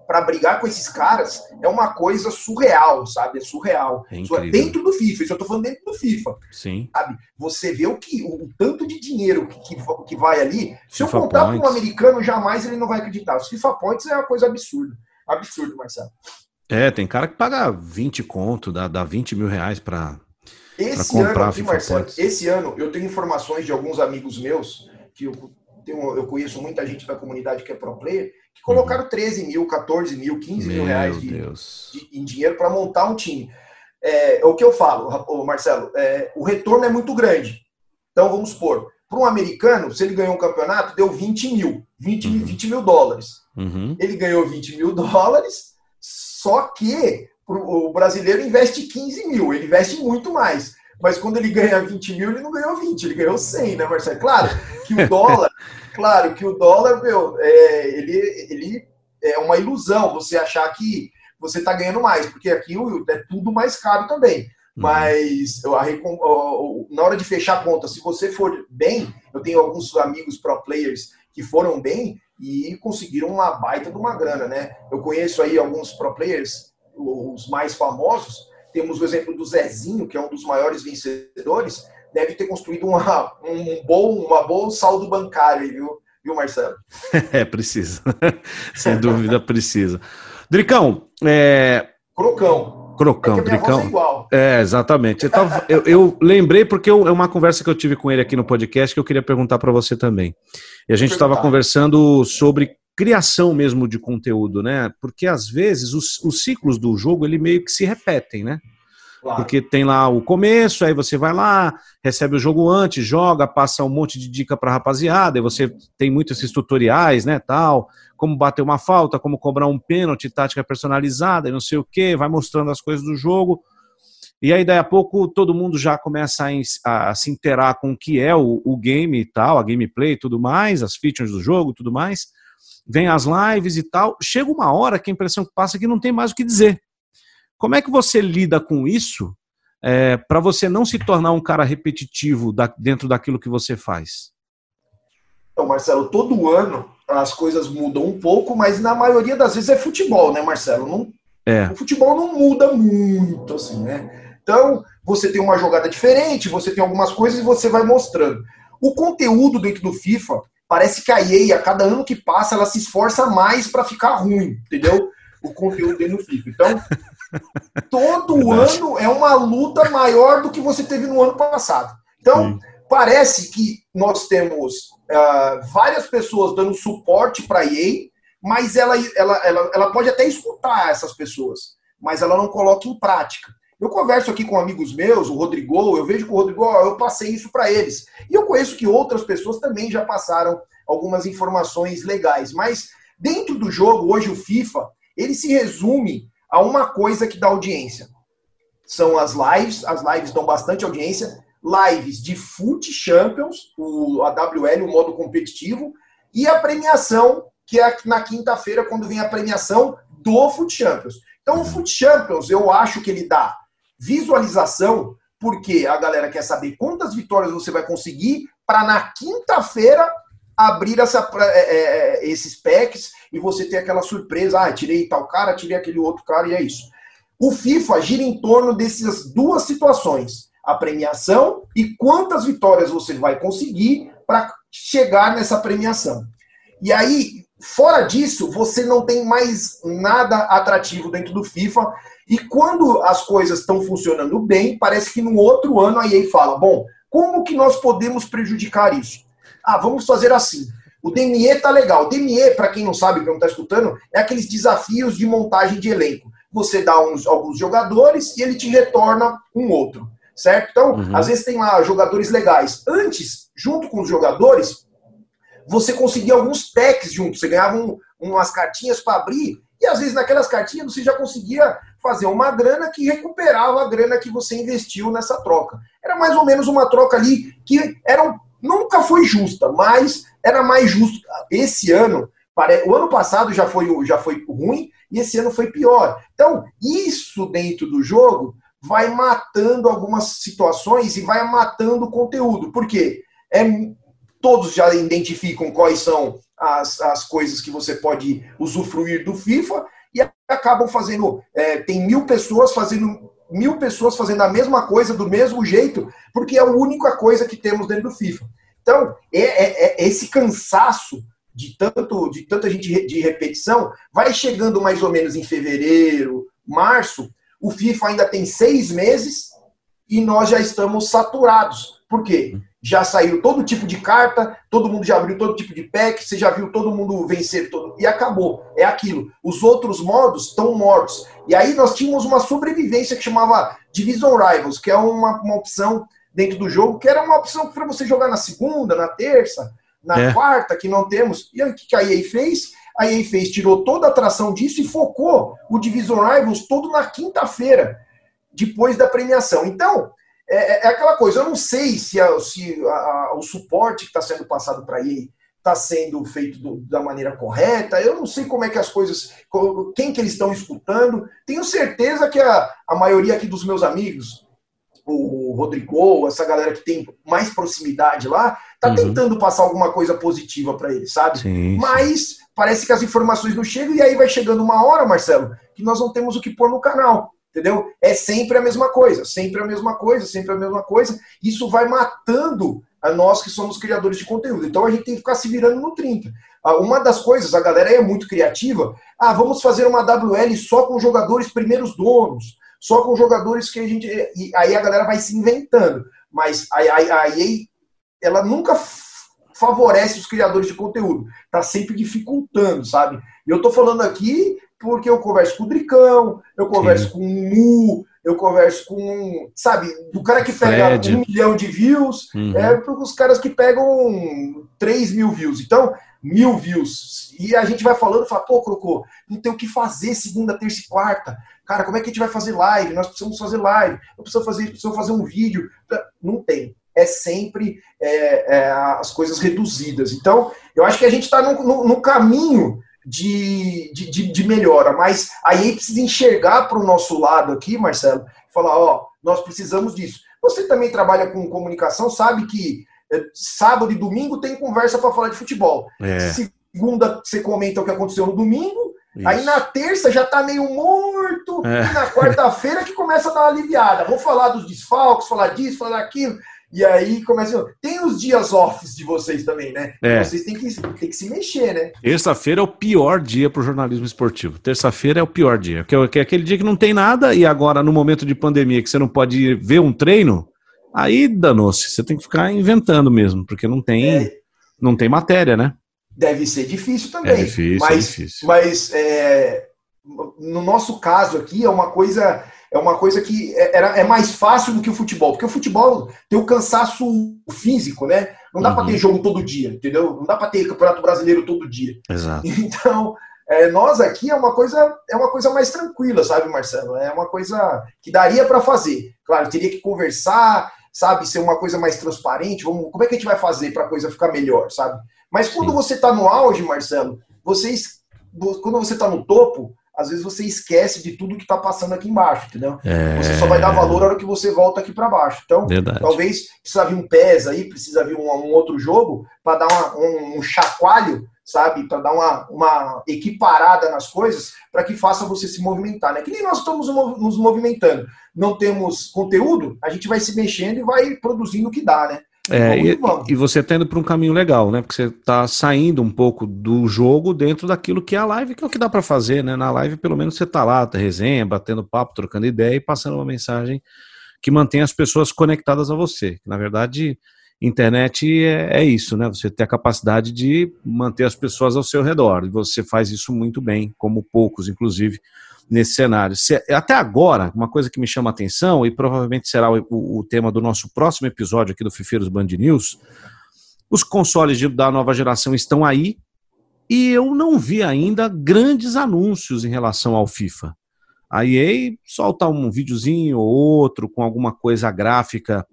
para brigar com esses caras é uma coisa surreal, sabe? É surreal. É dentro do FIFA, isso eu tô falando dentro do FIFA. Sim. Sabe? Você vê o que o, tanto de dinheiro que, que, que vai ali. Se FIFA eu contar para um americano, jamais ele não vai acreditar. Os FIFA Points é uma coisa absurda. Absurdo, Marcelo. É, tem cara que paga 20 conto, dá, dá 20 mil reais para esse comprar ano aqui, Marcelo, Points. esse ano eu tenho informações de alguns amigos meus que eu, tenho, eu conheço muita gente da comunidade que é pro player que colocaram uhum. 13 mil, 14 mil, 15 Meu mil reais de, de, em dinheiro para montar um time. É, é, o que eu falo, Marcelo, é, o retorno é muito grande. Então, vamos supor, para um americano, se ele ganhou um campeonato, deu 20 mil, 20, uhum. 20 mil dólares. Uhum. Ele ganhou 20 mil dólares, só que o brasileiro investe 15 mil, ele investe muito mais. Mas quando ele ganha 20 mil, ele não ganhou 20, ele ganhou 100, né, Marcelo? Claro que o dólar claro que o dólar, meu, é, ele, ele é uma ilusão você achar que você está ganhando mais, porque aqui é tudo mais caro também. Uhum. Mas a, na hora de fechar a conta, se você for bem, eu tenho alguns amigos pro players que foram bem e conseguiram uma baita de uma grana, né? Eu conheço aí alguns pro players, os mais famosos. Temos o exemplo do Zezinho, que é um dos maiores vencedores deve ter construído uma, um bom, uma bom saldo bancário, viu, viu Marcelo? é, precisa. Sem dúvida precisa. Dricão, é... Crocão. Crocão, é Dricão. É, é, exatamente. Eu, tava, eu, eu, lembrei porque eu, é uma conversa que eu tive com ele aqui no podcast que eu queria perguntar para você também. E a gente estava conversando sobre criação mesmo de conteúdo, né? Porque às vezes os, os ciclos do jogo ele meio que se repetem, né? Claro. Porque tem lá o começo, aí você vai lá, recebe o jogo antes, joga, passa um monte de dica para rapaziada, e você tem muitos esses tutoriais, né, tal, como bater uma falta, como cobrar um pênalti, tática personalizada, e não sei o que, vai mostrando as coisas do jogo. E aí, daí a pouco, todo mundo já começa a, a se interar com o que é o, o, game e tal, a gameplay e tudo mais, as features do jogo tudo mais. Vem as lives e tal. Chega uma hora que a impressão que passa é que não tem mais o que dizer. Como é que você lida com isso é, para você não se tornar um cara repetitivo da, dentro daquilo que você faz? Então, Marcelo, todo ano as coisas mudam um pouco, mas na maioria das vezes é futebol, né, Marcelo? Não, é. O futebol não muda muito, assim, né? Então, você tem uma jogada diferente, você tem algumas coisas e você vai mostrando. O conteúdo dentro do FIFA parece que a EA, a cada ano que passa, ela se esforça mais para ficar ruim, entendeu? O conteúdo dentro do FIFA. Então, Todo Verdade. ano é uma luta maior do que você teve no ano passado. Então, Sim. parece que nós temos uh, várias pessoas dando suporte para a EA, mas ela, ela, ela, ela pode até escutar essas pessoas, mas ela não coloca em prática. Eu converso aqui com amigos meus, o Rodrigo, eu vejo que o Rodrigo, eu passei isso para eles. E eu conheço que outras pessoas também já passaram algumas informações legais. Mas dentro do jogo, hoje o FIFA, ele se resume a uma coisa que dá audiência. São as lives, as lives dão bastante audiência, lives de Foot Champions, o AWL, o modo competitivo, e a premiação, que é na quinta-feira, quando vem a premiação do Foot Champions. Então, o Foot Champions, eu acho que ele dá visualização, porque a galera quer saber quantas vitórias você vai conseguir, para na quinta-feira abrir essa, é, é, é, esses packs e você ter aquela surpresa, ah, tirei tal cara, tirei aquele outro cara e é isso. O FIFA gira em torno dessas duas situações. a premiação e quantas vitórias você vai conseguir para chegar nessa premiação. E aí, fora disso, você não tem mais nada atrativo dentro do FIFA. E quando as coisas estão funcionando bem, parece que no outro ano a EA fala: bom, como que nós podemos prejudicar isso? Ah, vamos fazer assim. O DME tá legal. O DME, para quem não sabe, que não está escutando, é aqueles desafios de montagem de elenco. Você dá uns, alguns jogadores e ele te retorna um outro, certo? Então, uhum. às vezes tem lá jogadores legais. Antes, junto com os jogadores, você conseguia alguns packs juntos. Você ganhava um, umas cartinhas para abrir e às vezes naquelas cartinhas você já conseguia fazer uma grana que recuperava a grana que você investiu nessa troca. Era mais ou menos uma troca ali que era, nunca foi justa, mas era mais justo. Esse ano, o ano passado já foi, já foi ruim e esse ano foi pior. Então, isso dentro do jogo vai matando algumas situações e vai matando o conteúdo. Por quê? É, todos já identificam quais são as, as coisas que você pode usufruir do FIFA e acabam fazendo. É, tem mil pessoas fazendo mil pessoas fazendo a mesma coisa do mesmo jeito, porque é a única coisa que temos dentro do FIFA. Então, é, é, é esse cansaço de tanto de tanta gente de repetição vai chegando mais ou menos em fevereiro, março. O FIFA ainda tem seis meses e nós já estamos saturados. Por quê? Já saiu todo tipo de carta, todo mundo já abriu todo tipo de pack, você já viu todo mundo vencer todo, e acabou. É aquilo. Os outros modos estão mortos. E aí nós tínhamos uma sobrevivência que chamava Division Rivals, que é uma, uma opção dentro do jogo, que era uma opção para você jogar na segunda, na terça, na é. quarta, que não temos. E aí o que a EA fez? A EA fez, tirou toda a atração disso e focou o Division Rivals todo na quinta-feira, depois da premiação. Então, é, é, é, aquela coisa, eu não sei se, a, se a, a, o suporte que está sendo passado para ele está sendo feito do, da maneira correta, eu não sei como é que as coisas, quem que eles estão escutando. Tenho certeza que a, a maioria aqui dos meus amigos, o Rodrigo, essa galera que tem mais proximidade lá, tá uhum. tentando passar alguma coisa positiva para eles, sabe? Sim, Mas parece que as informações não chegam e aí vai chegando uma hora, Marcelo, que nós não temos o que pôr no canal entendeu? É sempre a mesma coisa, sempre a mesma coisa, sempre a mesma coisa. Isso vai matando a nós que somos criadores de conteúdo. Então a gente tem que ficar se virando no 30. Ah, uma das coisas, a galera é muito criativa. Ah, vamos fazer uma WL só com jogadores primeiros donos, só com jogadores que a gente. E aí a galera vai se inventando. Mas a, a, a EA, ela nunca favorece os criadores de conteúdo. Tá sempre dificultando, sabe? E eu tô falando aqui porque eu converso com o Dricão, eu converso Sim. com o Mu, eu converso com, sabe, do cara que pega Fred. um milhão de views, uhum. é para os caras que pegam 3 mil views. Então, mil views. E a gente vai falando, fala, pô, Crocô, não tem o que fazer segunda, terça e quarta. Cara, como é que a gente vai fazer live? Nós precisamos fazer live, eu preciso fazer, preciso fazer um vídeo. Não tem. É sempre é, é, as coisas reduzidas. Então, eu acho que a gente está no, no, no caminho de, de, de, melhora, mas aí precisa enxergar para o nosso lado aqui, Marcelo, falar, ó, nós precisamos disso. Você também trabalha com comunicação, sabe que é, sábado e domingo tem conversa para falar de futebol. É. Segunda você comenta o que aconteceu no domingo, Isso. aí na terça já está meio morto, é. e na quarta-feira que começa a dar uma aliviada. Vou falar dos desfalques, falar disso, falar aquilo. E aí começa. Tem os dias offs de vocês também, né? É. Vocês têm que, têm que se mexer, né? Terça-feira é o pior dia para o jornalismo esportivo. Terça-feira é o pior dia. Que é, é aquele dia que não tem nada e agora, no momento de pandemia, que você não pode ver um treino, aí danou-se. Você tem que ficar inventando mesmo, porque não tem, é. não tem matéria, né? Deve ser difícil também. É difícil, mas, é difícil. Mas é, no nosso caso aqui é uma coisa é uma coisa que é, era, é mais fácil do que o futebol, porque o futebol tem o cansaço físico, né? Não dá uhum. para ter jogo todo dia, entendeu? Não dá para ter campeonato brasileiro todo dia. Exato. Então, é, nós aqui é uma coisa é uma coisa mais tranquila, sabe, Marcelo? É uma coisa que daria para fazer. Claro, teria que conversar, sabe, ser uma coisa mais transparente. Vamos, como é que a gente vai fazer para a coisa ficar melhor, sabe? Mas quando Sim. você está no auge, Marcelo, vocês quando você está no topo, às vezes você esquece de tudo que está passando aqui embaixo, entendeu? É... Você só vai dar valor na hora que você volta aqui para baixo. Então, Verdade. talvez precisa vir um PES aí, precisa vir um, um outro jogo para dar uma, um, um, chacoalho, sabe? Para dar uma, uma equiparada nas coisas, para que faça você se movimentar, né? Que nem nós estamos nos movimentando. não temos conteúdo, a gente vai se mexendo e vai produzindo o que dá, né? É, e, e, você está indo para um caminho legal, né? Porque você está saindo um pouco do jogo dentro daquilo que é a live, que é o que dá para fazer, né? Na live, pelo menos, você está lá, tá resenha, batendo papo, trocando ideia e passando uma mensagem que mantém as pessoas conectadas a você. Na verdade, internet é, é isso, né? Você tem a capacidade de manter as pessoas ao seu redor. E você faz isso muito bem, como poucos, inclusive nesse cenário. Se, até agora, uma coisa que me chama a atenção, e provavelmente será o, o, o tema do nosso próximo episódio aqui do Fifeiros Band News, os consoles de, da nova geração estão aí, e eu não vi ainda grandes anúncios em relação ao FIFA. A EA solta um videozinho ou outro com alguma coisa gráfica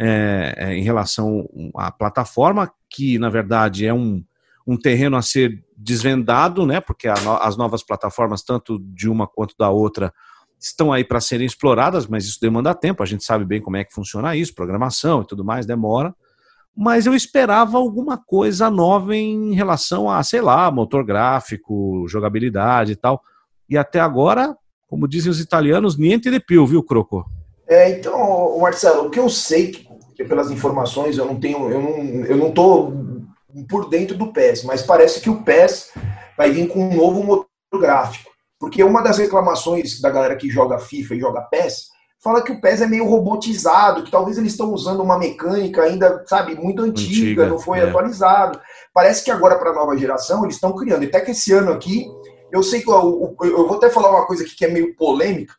é, é, em relação à plataforma, que na verdade é um, um terreno a ser desvendado, né? Porque as novas plataformas, tanto de uma quanto da outra, estão aí para serem exploradas, mas isso demanda tempo. A gente sabe bem como é que funciona isso, programação e tudo mais, demora. Mas eu esperava alguma coisa nova em relação a, sei lá, motor gráfico, jogabilidade e tal. E até agora, como dizem os italianos, niente de più, viu, Croco? É, então, Marcelo, o que eu sei, que pelas informações, eu não tenho, eu não, eu não tô por dentro do PES, mas parece que o PES vai vir com um novo motor gráfico. Porque uma das reclamações da galera que joga FIFA e joga PES fala que o PES é meio robotizado, que talvez eles estão usando uma mecânica ainda, sabe, muito antiga, antiga não foi é. atualizado. Parece que agora para a nova geração eles estão criando. Até que esse ano aqui, eu sei que eu, eu, vou até falar uma coisa aqui que é meio polêmica,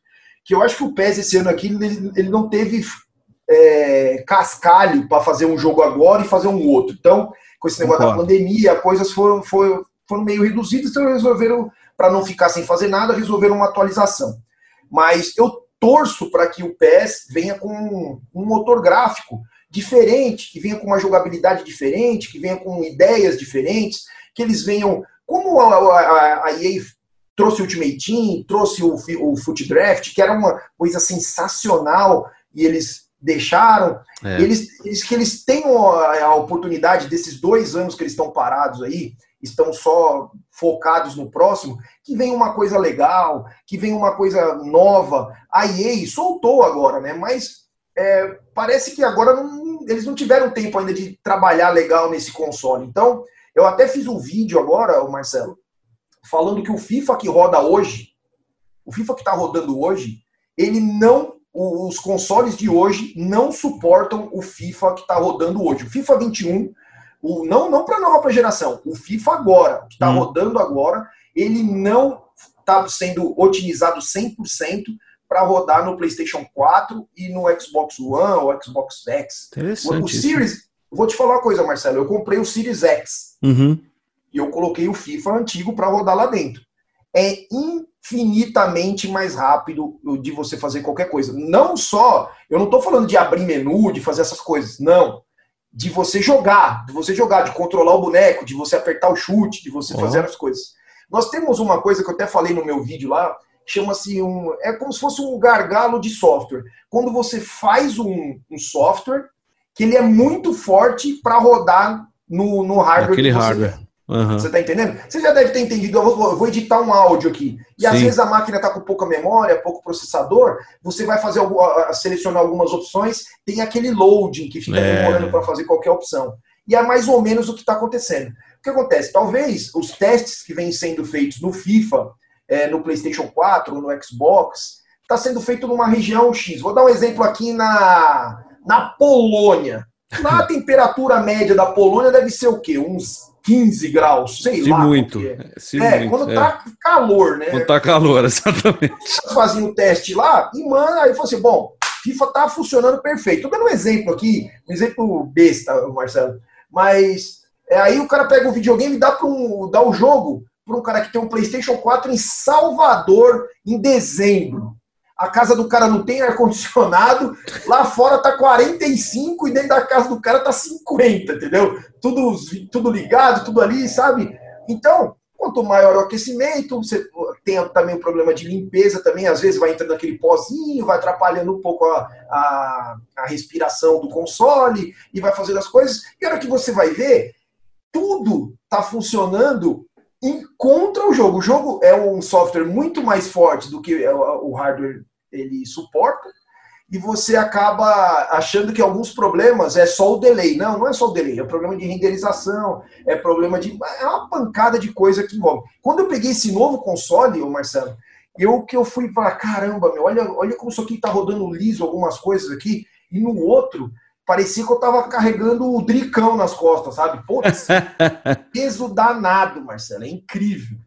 que eu acho que o PES esse ano aqui ele, ele não teve é, cascalho para fazer um jogo agora e fazer um outro. Então, com esse negócio Concordo. da pandemia, coisas foram, foram, foram meio reduzidas, então resolveram, para não ficar sem fazer nada, resolveram uma atualização. Mas eu torço para que o PES venha com um motor gráfico diferente, que venha com uma jogabilidade diferente, que venha com ideias diferentes, que eles venham, como a, a, a EA trouxe o Ultimate Team, trouxe o, o Foot Draft, que era uma coisa sensacional, e eles deixaram. É. Eles, eles, que eles tenham a, oportunidade desses dois anos que eles estão parados aí, estão só focados no próximo, que venha uma coisa legal, que venha uma coisa nova. A EA soltou agora, né? Mas é, parece que agora não, eles não tiveram tempo ainda de trabalhar legal nesse console. Então, eu até fiz um vídeo agora, Marcelo, falando que o FIFA que roda hoje, o FIFA que está rodando hoje, ele não os consoles de hoje não suportam o FIFA que está rodando hoje. O FIFA 21, o, não, não para a nova geração, o FIFA agora, que está hum. rodando agora, ele não está sendo otimizado 100% para rodar no PlayStation 4 e no Xbox One ou Xbox X. O, o Series, vou te falar uma coisa, Marcelo, eu comprei o Series X uhum. e eu coloquei o FIFA antigo para rodar lá dentro. É infinitamente mais rápido de você fazer qualquer coisa. Não só, eu não estou falando de abrir menu, de fazer essas coisas, não. De você jogar, de você jogar, de controlar o boneco, de você apertar o chute, de você fazer as coisas. Nós temos uma coisa que eu até falei no meu vídeo lá, chama-se um. É como se fosse um gargalo de software. Quando você faz um, um software que ele é muito forte para rodar no, no hardware. Aquele hardware. Uhum. Você tá entendendo? Você já deve ter entendido. Eu vou, eu vou editar um áudio aqui. E Sim. às vezes a máquina está com pouca memória, pouco processador. Você vai fazer selecionar algumas opções, tem aquele loading que fica é. demorando para fazer qualquer opção. E é mais ou menos o que está acontecendo. O que acontece? Talvez os testes que vêm sendo feitos no FIFA, é, no PlayStation 4, no Xbox, está sendo feito numa região X. Vou dar um exemplo aqui na, na Polônia. Lá a temperatura média da Polônia deve ser o quê? Uns 15 graus, sei Se lá. Muito. Se é, muito. quando tá calor, né? Quando tá calor, exatamente. Fazia o teste lá e, mano, aí falou assim: bom, FIFA tá funcionando perfeito. Tô dando um exemplo aqui, um exemplo besta, Marcelo. Mas é, aí o cara pega o videogame e dá, para um, dá o jogo para um cara que tem um PlayStation 4 em Salvador em dezembro a casa do cara não tem ar-condicionado, lá fora tá 45 e dentro da casa do cara tá 50, entendeu? Tudo, tudo ligado, tudo ali, sabe? Então, quanto maior o aquecimento, você tem também o problema de limpeza também, às vezes vai entrando aquele pozinho, vai atrapalhando um pouco a, a, a respiração do console e vai fazendo as coisas. E a hora que você vai ver, tudo tá funcionando encontra o jogo. O jogo é um software muito mais forte do que o hardware ele suporta. e você acaba achando que alguns problemas é só o delay. Não, não é só o delay, é problema de renderização, é problema de. É uma pancada de coisa que envolve. Quando eu peguei esse novo console, o Marcelo, eu que eu fui para caramba, meu, olha, olha como isso aqui tá rodando liso, algumas coisas aqui, e no outro parecia que eu tava carregando o dricão nas costas, sabe? Putz, peso danado, Marcelo, é incrível.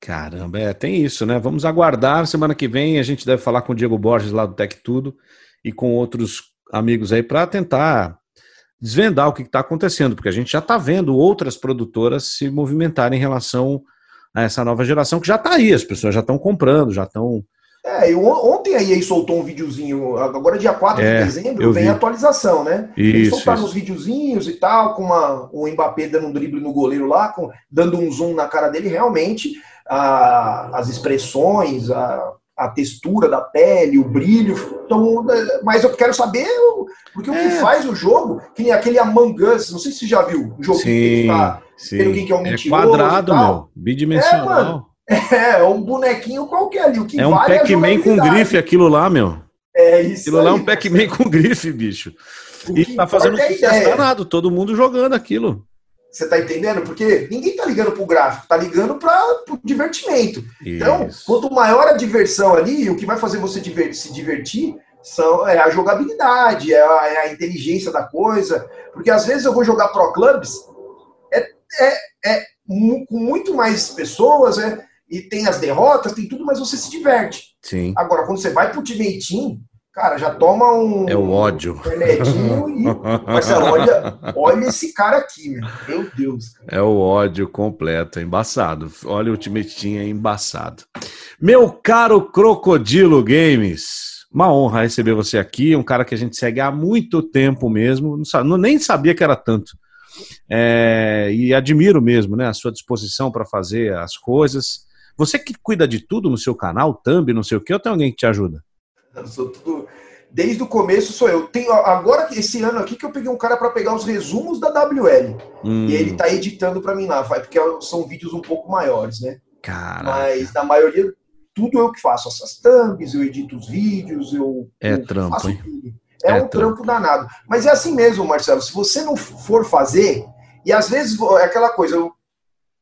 Caramba, é, tem isso, né? Vamos aguardar. Semana que vem a gente deve falar com o Diego Borges lá do Tech Tudo e com outros amigos aí para tentar desvendar o que está acontecendo, porque a gente já está vendo outras produtoras se movimentarem em relação a essa nova geração que já está aí, as pessoas já estão comprando, já estão. É, eu, ontem a EA soltou um videozinho, agora dia 4 é, de dezembro vem a atualização, né? Isso, Eles soltaram uns videozinhos e tal, com uma, o Mbappé dando um drible no goleiro lá, com, dando um zoom na cara dele, realmente a, as expressões, a, a textura da pele, o brilho. Então, mas eu quero saber, porque é. o que é. faz o jogo, que nem aquele Among Us, não sei se você já viu, o jogo sim, que tá quem que é um é quadrado, meu, bidimensional. É, é, um bonequinho qualquer ali. O que é um vale é Pac-Man com grife aquilo lá, meu. É isso. Aquilo aí, lá é um Pac-Man com grife, bicho. E tá fazendo um sucesso danado, todo mundo jogando aquilo. Você tá entendendo? Porque ninguém tá ligando pro gráfico, tá ligando para o divertimento. Então, Isso. Então, quanto maior a diversão ali, o que vai fazer você se divertir são, é a jogabilidade, é a, é a, inteligência da coisa. Porque às vezes eu vou jogar Pro Clubs, é, é, é com muito mais pessoas, é, e tem as derrotas, tem tudo, mas você se diverte. Sim. Agora, quando você vai pro Ultimate Team, Cara, já toma um. É o ódio. Remedinho e. Marcelo, olha, olha esse cara aqui, meu. Meu Deus. Cara. É o ódio completo, é embaçado. Olha o Ultimate Team, é embaçado. Meu caro Crocodilo Games, uma honra receber você aqui. Um cara que a gente segue há muito tempo mesmo. Não, nem sabia que era tanto. É, e admiro mesmo né, a sua disposição para fazer as coisas. Você que cuida de tudo no seu canal, thumb, não sei o que, ou tem alguém que te ajuda? Eu sou tudo. Desde o começo sou eu. Tenho, agora, esse ano aqui, que eu peguei um cara para pegar os resumos da WL. Hum. E ele tá editando para mim lá, porque são vídeos um pouco maiores, né? Caraca. Mas na maioria, tudo eu que faço. Essas thumbs, eu edito os vídeos, eu. É eu trampo, hein? Tudo. É, é um trampo. trampo danado. Mas é assim mesmo, Marcelo. Se você não for fazer, e às vezes é aquela coisa,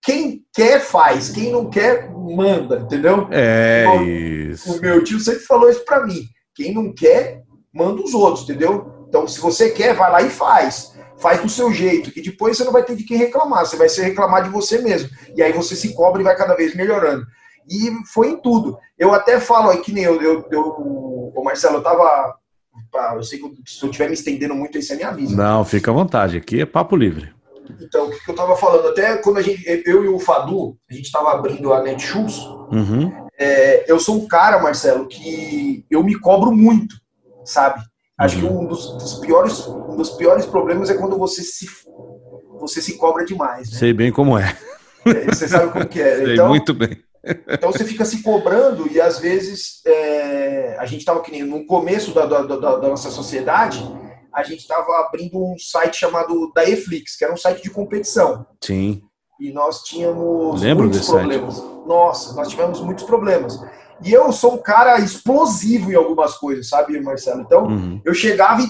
quem quer faz, quem não quer manda, entendeu? É então, isso. O meu tio sempre falou isso para mim. Quem não quer, manda os outros, entendeu? Então, se você quer, vai lá e faz. Faz do seu jeito, que depois você não vai ter de quem reclamar, você vai se reclamar de você mesmo. E aí você se cobra e vai cada vez melhorando. E foi em tudo. Eu até falo aí que nem eu, eu, eu o Marcelo, eu tava. Eu sei que se eu estiver me estendendo muito, isso é minha avisa. Não, fica à vontade, aqui é papo livre. Então, o que eu estava falando, até quando a gente, eu e o Fadu, a gente estava abrindo a Netshoes, uhum. é, eu sou um cara, Marcelo, que eu me cobro muito, sabe? Acho uhum. que um dos, dos, piores, um dos piores problemas é quando você se, você se cobra demais. Né? Sei bem como é. é você sabe como que é. Sei então, muito bem. Então você fica se cobrando e às vezes é, a gente estava que nem no começo da, da, da, da nossa sociedade, a gente estava abrindo um site chamado da Eflix, que era um site de competição. Sim. E nós tínhamos Lembro muitos problemas. Site. Nossa, nós tivemos muitos problemas. E eu sou um cara explosivo em algumas coisas, sabe, Marcelo? Então, uhum. eu chegava e.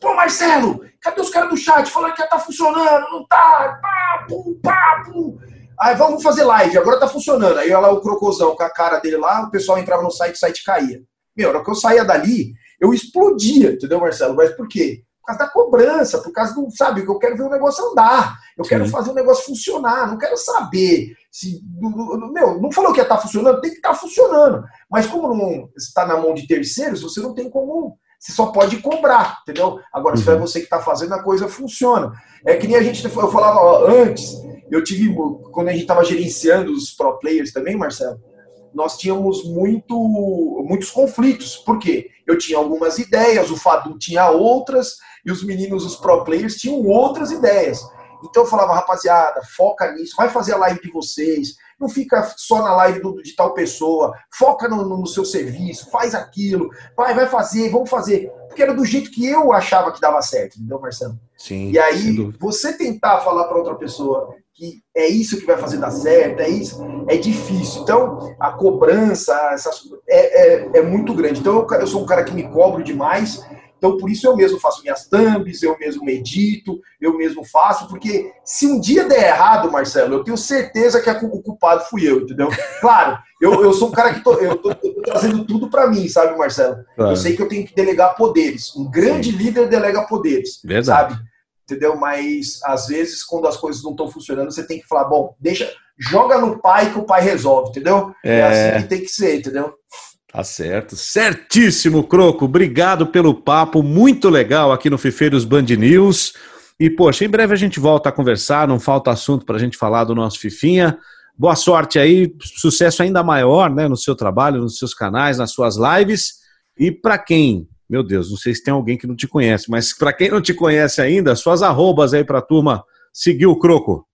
Pô, Marcelo, cadê os caras do chat falando que tá funcionando? Não tá? Pá, pum, pá, pum. Aí vamos fazer live, agora tá funcionando. Aí olha lá o crocozão com a cara dele lá, o pessoal entrava no site, o site caía. Meu, na hora que eu saía dali, eu explodia, entendeu, Marcelo? Mas por quê? Por causa da cobrança, por causa do, sabe, que eu quero ver o negócio andar, eu Sim. quero fazer o negócio funcionar, não quero saber se, meu, não falou que ia estar tá funcionando, tem que estar tá funcionando. Mas como não está na mão de terceiros, você não tem como, você só pode cobrar, entendeu? Agora, uhum. se é você que está fazendo, a coisa funciona. É que nem a gente, eu falava ó, antes, eu tive, quando a gente estava gerenciando os pro players também, Marcelo, nós tínhamos muito, muitos conflitos. Por quê? Eu tinha algumas ideias, o Fadu tinha outras, e os meninos, os pro players, tinham outras ideias. Então eu falava, rapaziada, foca nisso, vai fazer a live de vocês, não fica só na live do, de tal pessoa, foca no, no, seu serviço, faz aquilo, vai, vai fazer, vamos fazer. Porque era do jeito que eu achava que dava certo, entendeu, Marcelo? Sim. E aí, você tentar falar para outra pessoa que é isso que vai fazer dar certo, é isso, é difícil. Então, a cobrança essas, é, é, é muito grande. Então, eu, eu sou um cara que me cobro demais então, por isso eu mesmo faço minhas thumbs, eu mesmo medito, eu mesmo faço, porque se um dia der errado, Marcelo, eu tenho certeza que o culpado fui eu, entendeu? Claro, eu, eu sou um cara que tô, eu tô, tô trazendo tudo para mim, sabe, Marcelo? Claro. Eu sei que eu tenho que delegar poderes. Um grande Sim. líder delega poderes, Verdade. sabe? Entendeu? Mas às vezes, quando as coisas não estão funcionando, você tem que falar, bom, deixa, joga no pai que o pai resolve, entendeu? É, é assim que tem que ser, entendeu? Tá certo. Certíssimo, Croco. Obrigado pelo papo, muito legal aqui no Fifeiros Band News. E, poxa, em breve a gente volta a conversar, não falta assunto para a gente falar do nosso Fifinha. Boa sorte aí, sucesso ainda maior né, no seu trabalho, nos seus canais, nas suas lives. E para quem, meu Deus, não sei se tem alguém que não te conhece, mas para quem não te conhece ainda, suas arrobas aí para a turma seguir o Croco.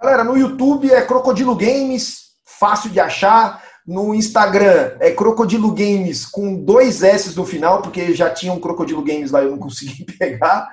Galera, no YouTube é Crocodilo Games, fácil de achar. No Instagram é Crocodilo Games com dois S no final, porque já tinha um Crocodilo Games lá eu não consegui pegar.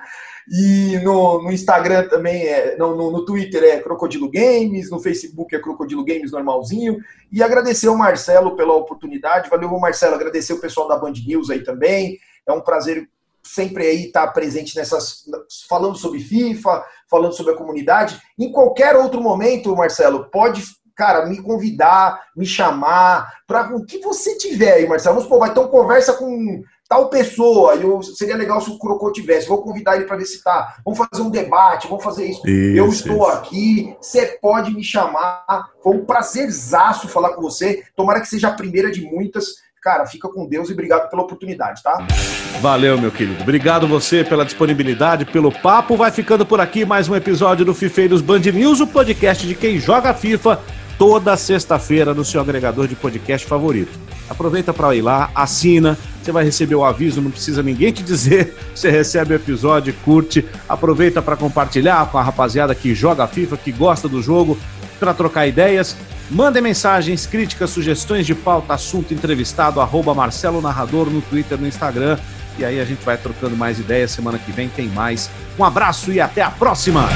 E no, no Instagram também é. No, no, no, Twitter é Crocodilo Games, no Facebook é Crocodilo Games normalzinho. E agradecer ao Marcelo pela oportunidade. Valeu, Marcelo. Agradecer o pessoal da Band News aí também. É um prazer sempre aí estar presente nessas. falando sobre FIFA, falando sobre a comunidade. Em qualquer outro momento, Marcelo, pode cara, me convidar, me chamar, para o que você tiver aí, Marcelo. Vamos supor, vai ter uma conversa com tal pessoa, eu, seria legal se o Crocô tivesse, vou convidar ele para ver se tá. Vamos fazer um debate, vamos fazer isso. isso eu estou isso. aqui, você pode me chamar. Foi um prazerzaço falar com você. Tomara que seja a primeira de muitas. Cara, fica com Deus e obrigado pela oportunidade, tá? Valeu, meu querido. Obrigado você pela disponibilidade, pelo papo. Vai ficando por aqui mais um episódio do Fifeiros Band News, o podcast de quem joga FIFA toda sexta-feira no seu agregador de podcast favorito. Aproveita para ir lá, assina, você vai receber o aviso, não precisa ninguém te dizer, você recebe o episódio, curte, aproveita para compartilhar com a rapaziada que joga FIFA, que gosta do jogo, para trocar ideias. Mandem mensagens, críticas, sugestões de pauta, assunto entrevistado, arroba Marcelo Narrador no Twitter, no Instagram. E aí a gente vai trocando mais ideias. Semana que vem tem mais. Um abraço e até a próxima!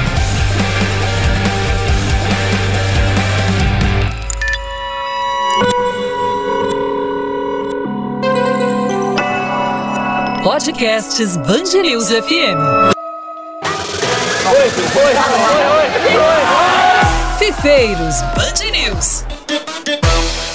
Podcasts Band News FM. Oi, oi, oi, oi, oi. Cafifeiros Band News.